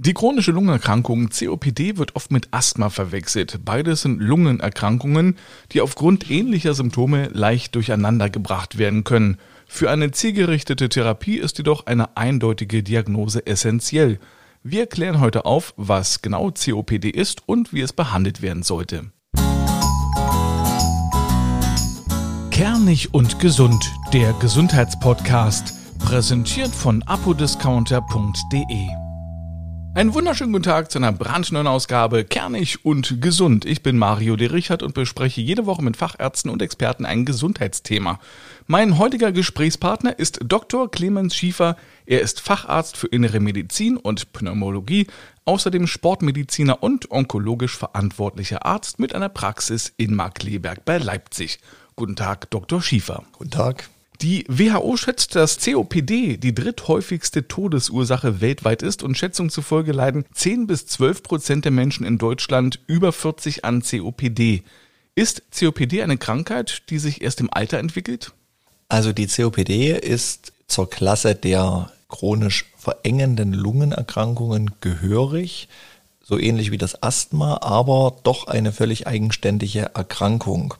Die chronische Lungenerkrankung COPD wird oft mit Asthma verwechselt. Beides sind Lungenerkrankungen, die aufgrund ähnlicher Symptome leicht durcheinander gebracht werden können. Für eine zielgerichtete Therapie ist jedoch eine eindeutige Diagnose essentiell. Wir klären heute auf, was genau COPD ist und wie es behandelt werden sollte. Kernig und gesund, der Gesundheitspodcast, präsentiert von apodiscounter.de. Einen wunderschönen guten Tag zu einer brandneuen Ausgabe Kernig und Gesund. Ich bin Mario de Richard und bespreche jede Woche mit Fachärzten und Experten ein Gesundheitsthema. Mein heutiger Gesprächspartner ist Dr. Clemens Schiefer. Er ist Facharzt für Innere Medizin und Pneumologie, außerdem Sportmediziner und onkologisch verantwortlicher Arzt mit einer Praxis in Markleberg bei Leipzig. Guten Tag, Dr. Schiefer. Guten Tag. Die WHO schätzt, dass COPD die dritthäufigste Todesursache weltweit ist und Schätzungen zufolge leiden 10 bis 12 Prozent der Menschen in Deutschland über 40 an COPD. Ist COPD eine Krankheit, die sich erst im Alter entwickelt? Also die COPD ist zur Klasse der chronisch verengenden Lungenerkrankungen gehörig, so ähnlich wie das Asthma, aber doch eine völlig eigenständige Erkrankung.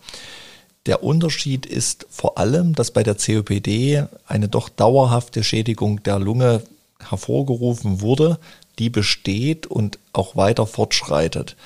Der Unterschied ist vor allem, dass bei der COPD eine doch dauerhafte Schädigung der Lunge hervorgerufen wurde, die besteht und auch weiter fortschreitet.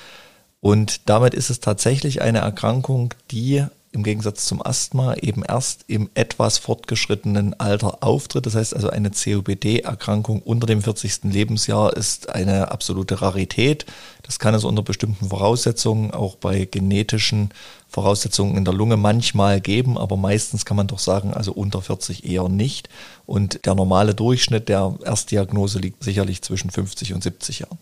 Und damit ist es tatsächlich eine Erkrankung, die im Gegensatz zum Asthma eben erst im etwas fortgeschrittenen Alter auftritt. Das heißt also, eine COPD-Erkrankung unter dem 40. Lebensjahr ist eine absolute Rarität. Das kann es unter bestimmten Voraussetzungen, auch bei genetischen Voraussetzungen in der Lunge manchmal geben, aber meistens kann man doch sagen, also unter 40 eher nicht. Und der normale Durchschnitt der Erstdiagnose liegt sicherlich zwischen 50 und 70 Jahren.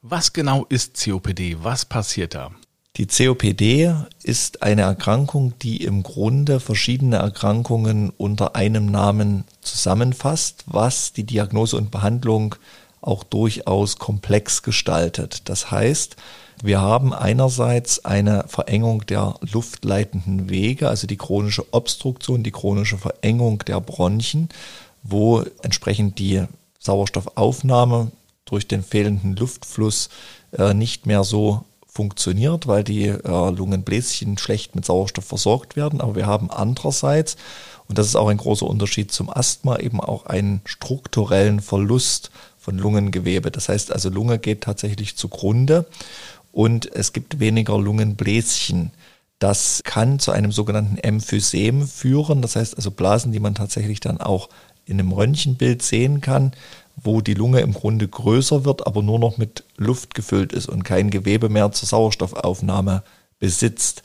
Was genau ist COPD? Was passiert da? Die COPD ist eine Erkrankung, die im Grunde verschiedene Erkrankungen unter einem Namen zusammenfasst, was die Diagnose und Behandlung auch durchaus komplex gestaltet. Das heißt, wir haben einerseits eine Verengung der luftleitenden Wege, also die chronische Obstruktion, die chronische Verengung der Bronchien, wo entsprechend die Sauerstoffaufnahme durch den fehlenden Luftfluss äh, nicht mehr so funktioniert, weil die äh, Lungenbläschen schlecht mit Sauerstoff versorgt werden. Aber wir haben andererseits, und das ist auch ein großer Unterschied zum Asthma, eben auch einen strukturellen Verlust von Lungengewebe. Das heißt also, Lunge geht tatsächlich zugrunde und es gibt weniger Lungenbläschen. Das kann zu einem sogenannten Emphysem führen. Das heißt also Blasen, die man tatsächlich dann auch in einem Röntgenbild sehen kann, wo die Lunge im Grunde größer wird, aber nur noch mit Luft gefüllt ist und kein Gewebe mehr zur Sauerstoffaufnahme besitzt.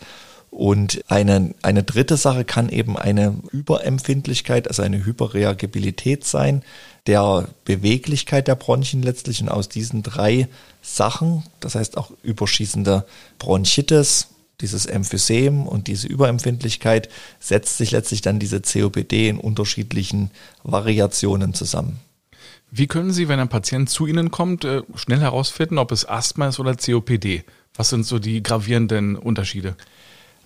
Und eine, eine dritte Sache kann eben eine Überempfindlichkeit, also eine Hyperreagibilität sein, der Beweglichkeit der Bronchien letztlich. Und aus diesen drei Sachen, das heißt auch überschießende Bronchitis, dieses Emphysem und diese Überempfindlichkeit, setzt sich letztlich dann diese COPD in unterschiedlichen Variationen zusammen. Wie können Sie, wenn ein Patient zu Ihnen kommt, äh, schnell herausfinden, ob es Asthma ist oder COPD? Was sind so die gravierenden Unterschiede?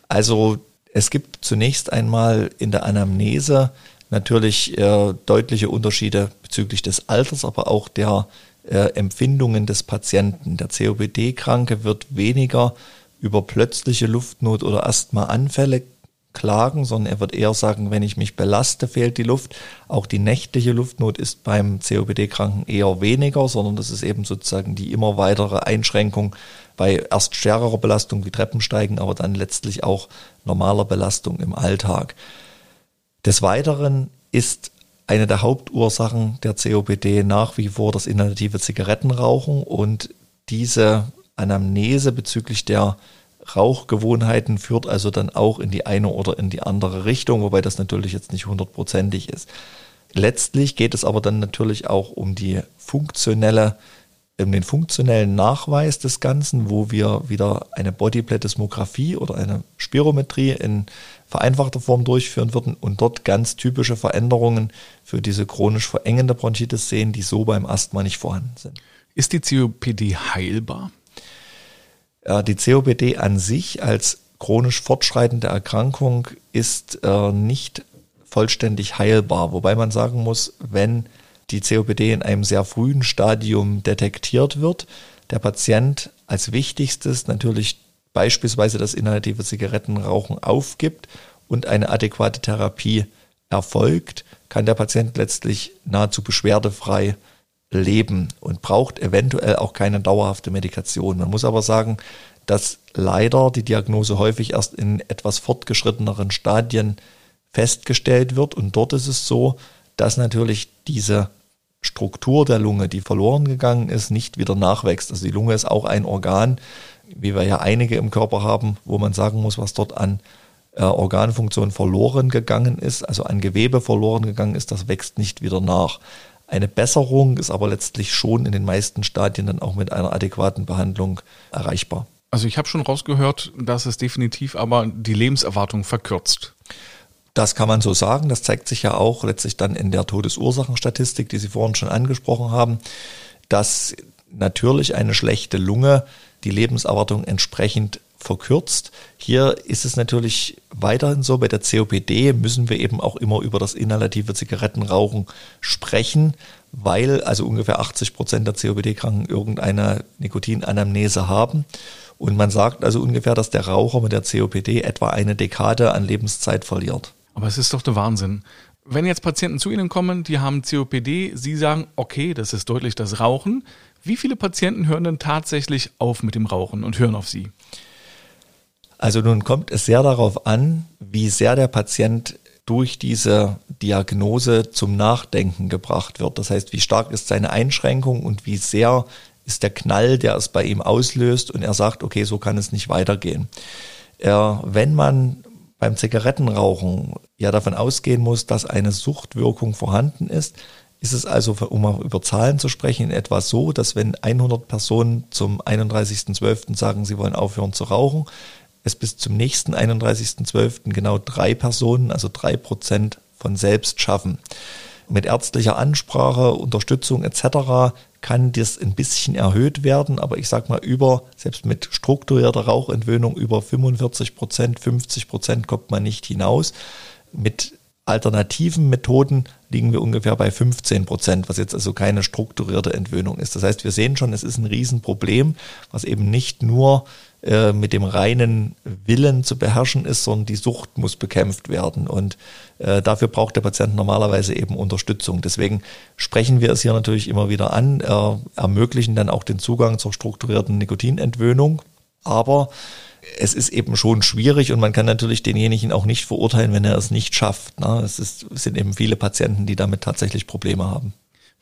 Also es gibt zunächst einmal in der Anamnese natürlich äh, deutliche Unterschiede bezüglich des Alters, aber auch der äh, Empfindungen des Patienten. Der COPD-Kranke wird weniger über plötzliche Luftnot oder Asthmaanfälle klagen, sondern er wird eher sagen, wenn ich mich belaste, fehlt die Luft. Auch die nächtliche Luftnot ist beim COPD-Kranken eher weniger, sondern das ist eben sozusagen die immer weitere Einschränkung bei erst schwererer Belastung wie Treppensteigen, aber dann letztlich auch normaler Belastung im Alltag. Des Weiteren ist eine der Hauptursachen der COPD nach wie vor das inhalative Zigarettenrauchen und diese Anamnese bezüglich der Rauchgewohnheiten führt also dann auch in die eine oder in die andere Richtung, wobei das natürlich jetzt nicht hundertprozentig ist. Letztlich geht es aber dann natürlich auch um die funktionelle, um den funktionellen Nachweis des Ganzen, wo wir wieder eine Bodyplethysmographie oder eine Spirometrie in vereinfachter Form durchführen würden und dort ganz typische Veränderungen für diese chronisch verengende Bronchitis sehen, die so beim Asthma nicht vorhanden sind. Ist die COPD heilbar? Die COPD an sich als chronisch fortschreitende Erkrankung ist äh, nicht vollständig heilbar, wobei man sagen muss, wenn die COPD in einem sehr frühen Stadium detektiert wird, der Patient als wichtigstes natürlich beispielsweise das inhalative Zigarettenrauchen aufgibt und eine adäquate Therapie erfolgt, kann der Patient letztlich nahezu beschwerdefrei leben und braucht eventuell auch keine dauerhafte Medikation. Man muss aber sagen, dass leider die Diagnose häufig erst in etwas fortgeschritteneren Stadien festgestellt wird. Und dort ist es so, dass natürlich diese Struktur der Lunge, die verloren gegangen ist, nicht wieder nachwächst. Also die Lunge ist auch ein Organ, wie wir ja einige im Körper haben, wo man sagen muss, was dort an äh, Organfunktion verloren gegangen ist, also an Gewebe verloren gegangen ist, das wächst nicht wieder nach. Eine Besserung ist aber letztlich schon in den meisten Stadien dann auch mit einer adäquaten Behandlung erreichbar. Also ich habe schon rausgehört, dass es definitiv aber die Lebenserwartung verkürzt. Das kann man so sagen. Das zeigt sich ja auch letztlich dann in der Todesursachenstatistik, die Sie vorhin schon angesprochen haben, dass natürlich eine schlechte Lunge die Lebenserwartung entsprechend verkürzt. Hier ist es natürlich weiterhin so, bei der COPD müssen wir eben auch immer über das inhalative Zigarettenrauchen sprechen, weil also ungefähr 80 Prozent der COPD-Kranken irgendeine Nikotinanamnese haben. Und man sagt also ungefähr, dass der Raucher mit der COPD etwa eine Dekade an Lebenszeit verliert. Aber es ist doch der Wahnsinn. Wenn jetzt Patienten zu Ihnen kommen, die haben COPD, Sie sagen, okay, das ist deutlich das Rauchen. Wie viele Patienten hören denn tatsächlich auf mit dem Rauchen und hören auf Sie? Also nun kommt es sehr darauf an, wie sehr der Patient durch diese Diagnose zum Nachdenken gebracht wird. Das heißt, wie stark ist seine Einschränkung und wie sehr ist der Knall, der es bei ihm auslöst und er sagt, okay, so kann es nicht weitergehen. wenn man beim Zigarettenrauchen ja davon ausgehen muss, dass eine Suchtwirkung vorhanden ist, ist es also, um mal über Zahlen zu sprechen, in etwa so, dass wenn 100 Personen zum 31.12. sagen, sie wollen aufhören zu rauchen, es bis zum nächsten 31.12. genau drei Personen, also drei Prozent von selbst schaffen. Mit ärztlicher Ansprache, Unterstützung etc. kann das ein bisschen erhöht werden, aber ich sag mal über, selbst mit strukturierter Rauchentwöhnung über 45 Prozent, 50 Prozent kommt man nicht hinaus. Mit alternativen Methoden liegen wir ungefähr bei 15 Prozent, was jetzt also keine strukturierte Entwöhnung ist. Das heißt, wir sehen schon, es ist ein Riesenproblem, was eben nicht nur äh, mit dem reinen Willen zu beherrschen ist, sondern die Sucht muss bekämpft werden. Und äh, dafür braucht der Patient normalerweise eben Unterstützung. Deswegen sprechen wir es hier natürlich immer wieder an, äh, ermöglichen dann auch den Zugang zur strukturierten Nikotinentwöhnung. Aber es ist eben schon schwierig und man kann natürlich denjenigen auch nicht verurteilen, wenn er es nicht schafft. Ne? Es, ist, es sind eben viele Patienten, die damit tatsächlich Probleme haben.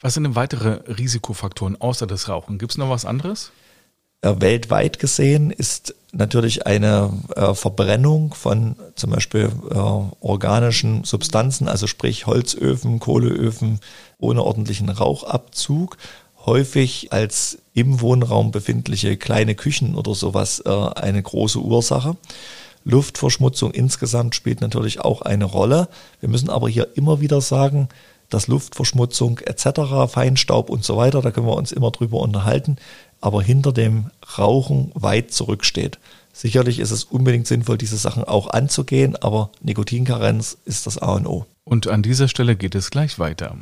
Was sind denn weitere Risikofaktoren außer das Rauchen? Gibt es noch was anderes? Weltweit gesehen ist natürlich eine äh, Verbrennung von zum Beispiel äh, organischen Substanzen, also sprich Holzöfen, Kohleöfen ohne ordentlichen Rauchabzug, häufig als im Wohnraum befindliche kleine Küchen oder sowas äh, eine große Ursache. Luftverschmutzung insgesamt spielt natürlich auch eine Rolle. Wir müssen aber hier immer wieder sagen, dass Luftverschmutzung etc., Feinstaub und so weiter, da können wir uns immer drüber unterhalten, aber hinter dem Rauchen weit zurücksteht. Sicherlich ist es unbedingt sinnvoll, diese Sachen auch anzugehen, aber Nikotinkarenz ist das A und O. Und an dieser Stelle geht es gleich weiter.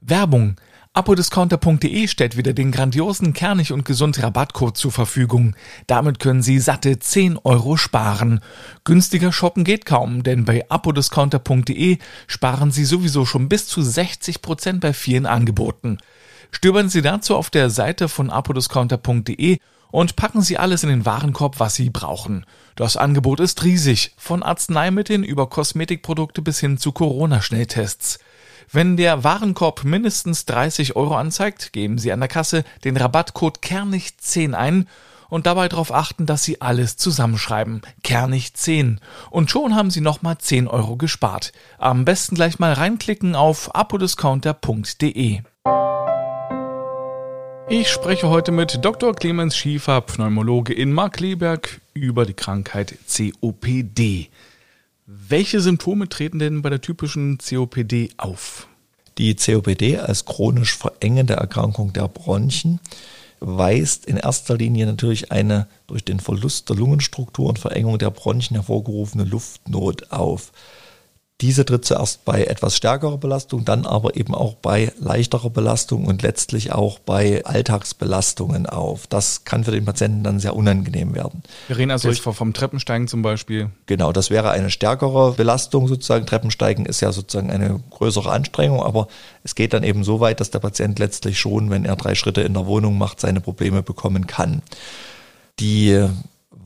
Werbung Apodiscounter.de stellt wieder den grandiosen Kernig und gesund Rabattcode zur Verfügung. Damit können Sie satte 10 Euro sparen. Günstiger shoppen geht kaum, denn bei apodiscounter.de sparen Sie sowieso schon bis zu 60 Prozent bei vielen Angeboten. Stöbern Sie dazu auf der Seite von apodiscounter.de und packen Sie alles in den Warenkorb, was Sie brauchen. Das Angebot ist riesig, von Arzneimitteln über Kosmetikprodukte bis hin zu Corona-Schnelltests. Wenn der Warenkorb mindestens 30 Euro anzeigt, geben Sie an der Kasse den Rabattcode Kernig10 ein und dabei darauf achten, dass Sie alles zusammenschreiben. Kernig 10. Und schon haben Sie nochmal 10 Euro gespart. Am besten gleich mal reinklicken auf apodiscounter.de. Ich spreche heute mit Dr. Clemens Schiefer, Pneumologe in Markleberg, über die Krankheit COPD. Welche Symptome treten denn bei der typischen COPD auf? Die COPD als chronisch verengende Erkrankung der Bronchien weist in erster Linie natürlich eine durch den Verlust der Lungenstruktur und Verengung der Bronchien hervorgerufene Luftnot auf. Diese tritt zuerst bei etwas stärkerer Belastung, dann aber eben auch bei leichterer Belastung und letztlich auch bei Alltagsbelastungen auf. Das kann für den Patienten dann sehr unangenehm werden. Wir reden also Durch, vom Treppensteigen zum Beispiel. Genau, das wäre eine stärkere Belastung sozusagen. Treppensteigen ist ja sozusagen eine größere Anstrengung, aber es geht dann eben so weit, dass der Patient letztlich schon, wenn er drei Schritte in der Wohnung macht, seine Probleme bekommen kann. Die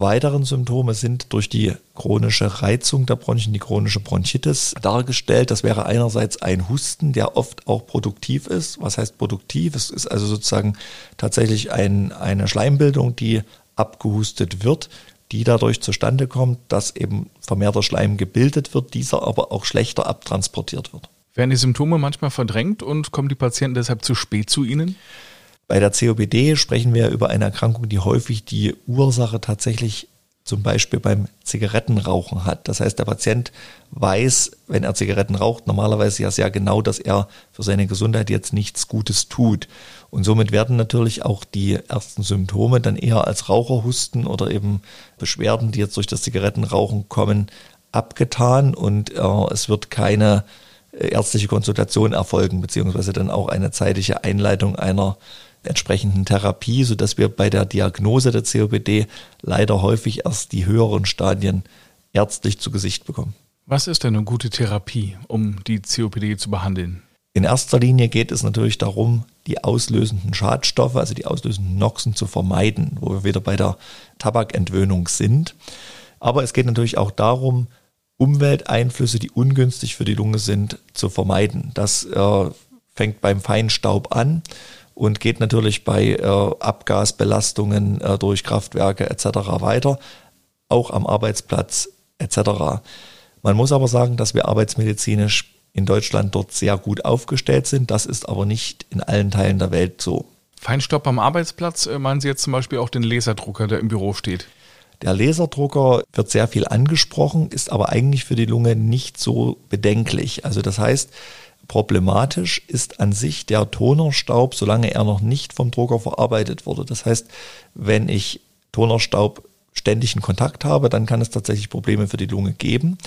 weiteren Symptome sind durch die chronische Reizung der Bronchien, die chronische Bronchitis dargestellt. Das wäre einerseits ein Husten, der oft auch produktiv ist. Was heißt produktiv? Es ist also sozusagen tatsächlich ein, eine Schleimbildung, die abgehustet wird, die dadurch zustande kommt, dass eben vermehrter Schleim gebildet wird, dieser aber auch schlechter abtransportiert wird. Werden die Symptome manchmal verdrängt und kommen die Patienten deshalb zu spät zu Ihnen? Bei der COPD sprechen wir über eine Erkrankung, die häufig die Ursache tatsächlich zum Beispiel beim Zigarettenrauchen hat. Das heißt, der Patient weiß, wenn er Zigaretten raucht, normalerweise ja sehr genau, dass er für seine Gesundheit jetzt nichts Gutes tut. Und somit werden natürlich auch die ersten Symptome dann eher als Raucherhusten oder eben Beschwerden, die jetzt durch das Zigarettenrauchen kommen, abgetan und äh, es wird keine äh, ärztliche Konsultation erfolgen, beziehungsweise dann auch eine zeitige Einleitung einer entsprechenden Therapie, sodass wir bei der Diagnose der COPD leider häufig erst die höheren Stadien ärztlich zu Gesicht bekommen. Was ist denn eine gute Therapie, um die COPD zu behandeln? In erster Linie geht es natürlich darum, die auslösenden Schadstoffe, also die auslösenden Noxen zu vermeiden, wo wir wieder bei der Tabakentwöhnung sind. Aber es geht natürlich auch darum, Umwelteinflüsse, die ungünstig für die Lunge sind, zu vermeiden. Das äh, fängt beim Feinstaub an und geht natürlich bei äh, Abgasbelastungen äh, durch Kraftwerke etc. weiter, auch am Arbeitsplatz etc. Man muss aber sagen, dass wir arbeitsmedizinisch in Deutschland dort sehr gut aufgestellt sind. Das ist aber nicht in allen Teilen der Welt so. Feinstaub am Arbeitsplatz, äh, meinen Sie jetzt zum Beispiel auch den Laserdrucker, der im Büro steht? Der Laserdrucker wird sehr viel angesprochen, ist aber eigentlich für die Lunge nicht so bedenklich. Also das heißt, Problematisch ist an sich der Tonerstaub, solange er noch nicht vom Drucker verarbeitet wurde. Das heißt, wenn ich Tonerstaub ständig in Kontakt habe, dann kann es tatsächlich Probleme für die Lunge geben.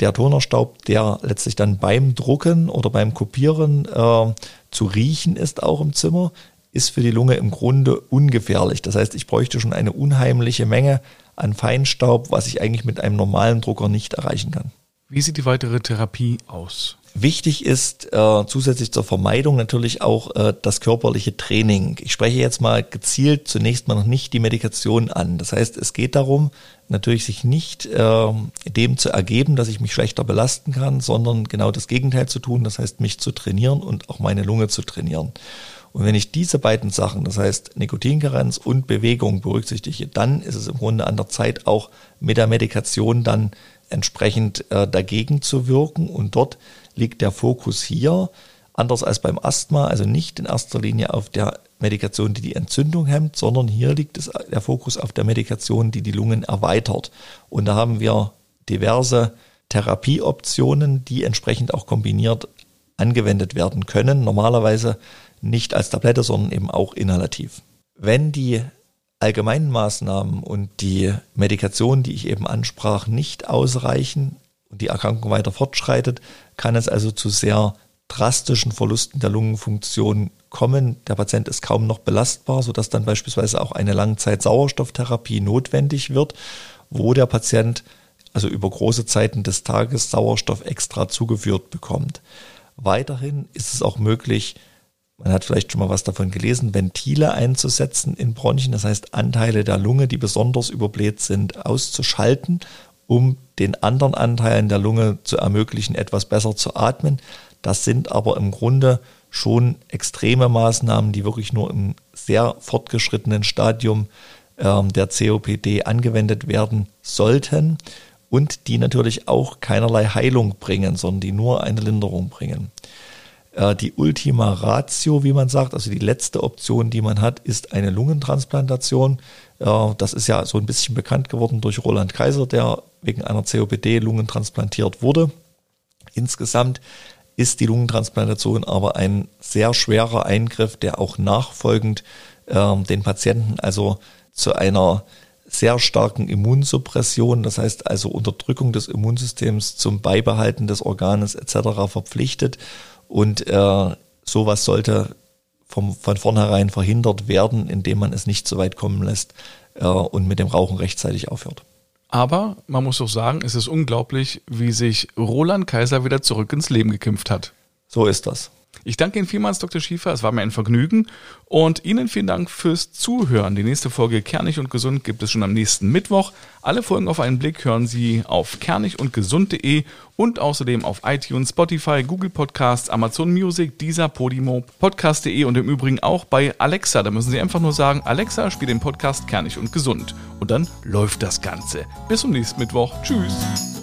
Der Tonerstaub, der letztlich dann beim Drucken oder beim Kopieren äh, zu riechen ist, auch im Zimmer, ist für die Lunge im Grunde ungefährlich. Das heißt, ich bräuchte schon eine unheimliche Menge an Feinstaub, was ich eigentlich mit einem normalen Drucker nicht erreichen kann. Wie sieht die weitere Therapie aus? Wichtig ist äh, zusätzlich zur Vermeidung natürlich auch äh, das körperliche Training. Ich spreche jetzt mal gezielt zunächst mal noch nicht die Medikation an. Das heißt, es geht darum, natürlich sich nicht äh, dem zu ergeben, dass ich mich schlechter belasten kann, sondern genau das Gegenteil zu tun. Das heißt, mich zu trainieren und auch meine Lunge zu trainieren. Und wenn ich diese beiden Sachen, das heißt Nikotinkarenz und Bewegung berücksichtige, dann ist es im Grunde an der Zeit auch mit der Medikation dann entsprechend äh, dagegen zu wirken und dort liegt der Fokus hier, anders als beim Asthma, also nicht in erster Linie auf der Medikation, die die Entzündung hemmt, sondern hier liegt es, der Fokus auf der Medikation, die die Lungen erweitert. Und da haben wir diverse Therapieoptionen, die entsprechend auch kombiniert angewendet werden können. Normalerweise nicht als Tablette, sondern eben auch inhalativ. Wenn die allgemeinen Maßnahmen und die Medikation, die ich eben ansprach, nicht ausreichen, und die Erkrankung weiter fortschreitet, kann es also zu sehr drastischen Verlusten der Lungenfunktion kommen. Der Patient ist kaum noch belastbar, sodass dann beispielsweise auch eine Langzeit-Sauerstofftherapie notwendig wird, wo der Patient also über große Zeiten des Tages Sauerstoff extra zugeführt bekommt. Weiterhin ist es auch möglich, man hat vielleicht schon mal was davon gelesen, Ventile einzusetzen in Bronchien, das heißt Anteile der Lunge, die besonders überbläht sind, auszuschalten um den anderen Anteilen der Lunge zu ermöglichen, etwas besser zu atmen. Das sind aber im Grunde schon extreme Maßnahmen, die wirklich nur im sehr fortgeschrittenen Stadium äh, der COPD angewendet werden sollten und die natürlich auch keinerlei Heilung bringen, sondern die nur eine Linderung bringen. Äh, die Ultima Ratio, wie man sagt, also die letzte Option, die man hat, ist eine Lungentransplantation. Das ist ja so ein bisschen bekannt geworden durch Roland Kaiser, der wegen einer COPD Lungen transplantiert wurde. Insgesamt ist die Lungentransplantation aber ein sehr schwerer Eingriff, der auch nachfolgend äh, den Patienten also zu einer sehr starken Immunsuppression, das heißt also Unterdrückung des Immunsystems zum Beibehalten des Organes etc. verpflichtet. Und äh, sowas sollte vom, von vornherein verhindert werden, indem man es nicht so weit kommen lässt äh, und mit dem Rauchen rechtzeitig aufhört. Aber man muss doch sagen, es ist unglaublich, wie sich Roland Kaiser wieder zurück ins Leben gekämpft hat. So ist das. Ich danke Ihnen vielmals, Dr. Schiefer. Es war mir ein Vergnügen. Und Ihnen vielen Dank fürs Zuhören. Die nächste Folge Kernig und Gesund gibt es schon am nächsten Mittwoch. Alle Folgen auf einen Blick hören Sie auf kernigundgesund.de und außerdem auf iTunes, Spotify, Google Podcasts, Amazon Music, Deezer, Podimo, Podcast.de und im Übrigen auch bei Alexa. Da müssen Sie einfach nur sagen, Alexa, spiel den Podcast Kernig und Gesund. Und dann läuft das Ganze. Bis zum nächsten Mittwoch. Tschüss.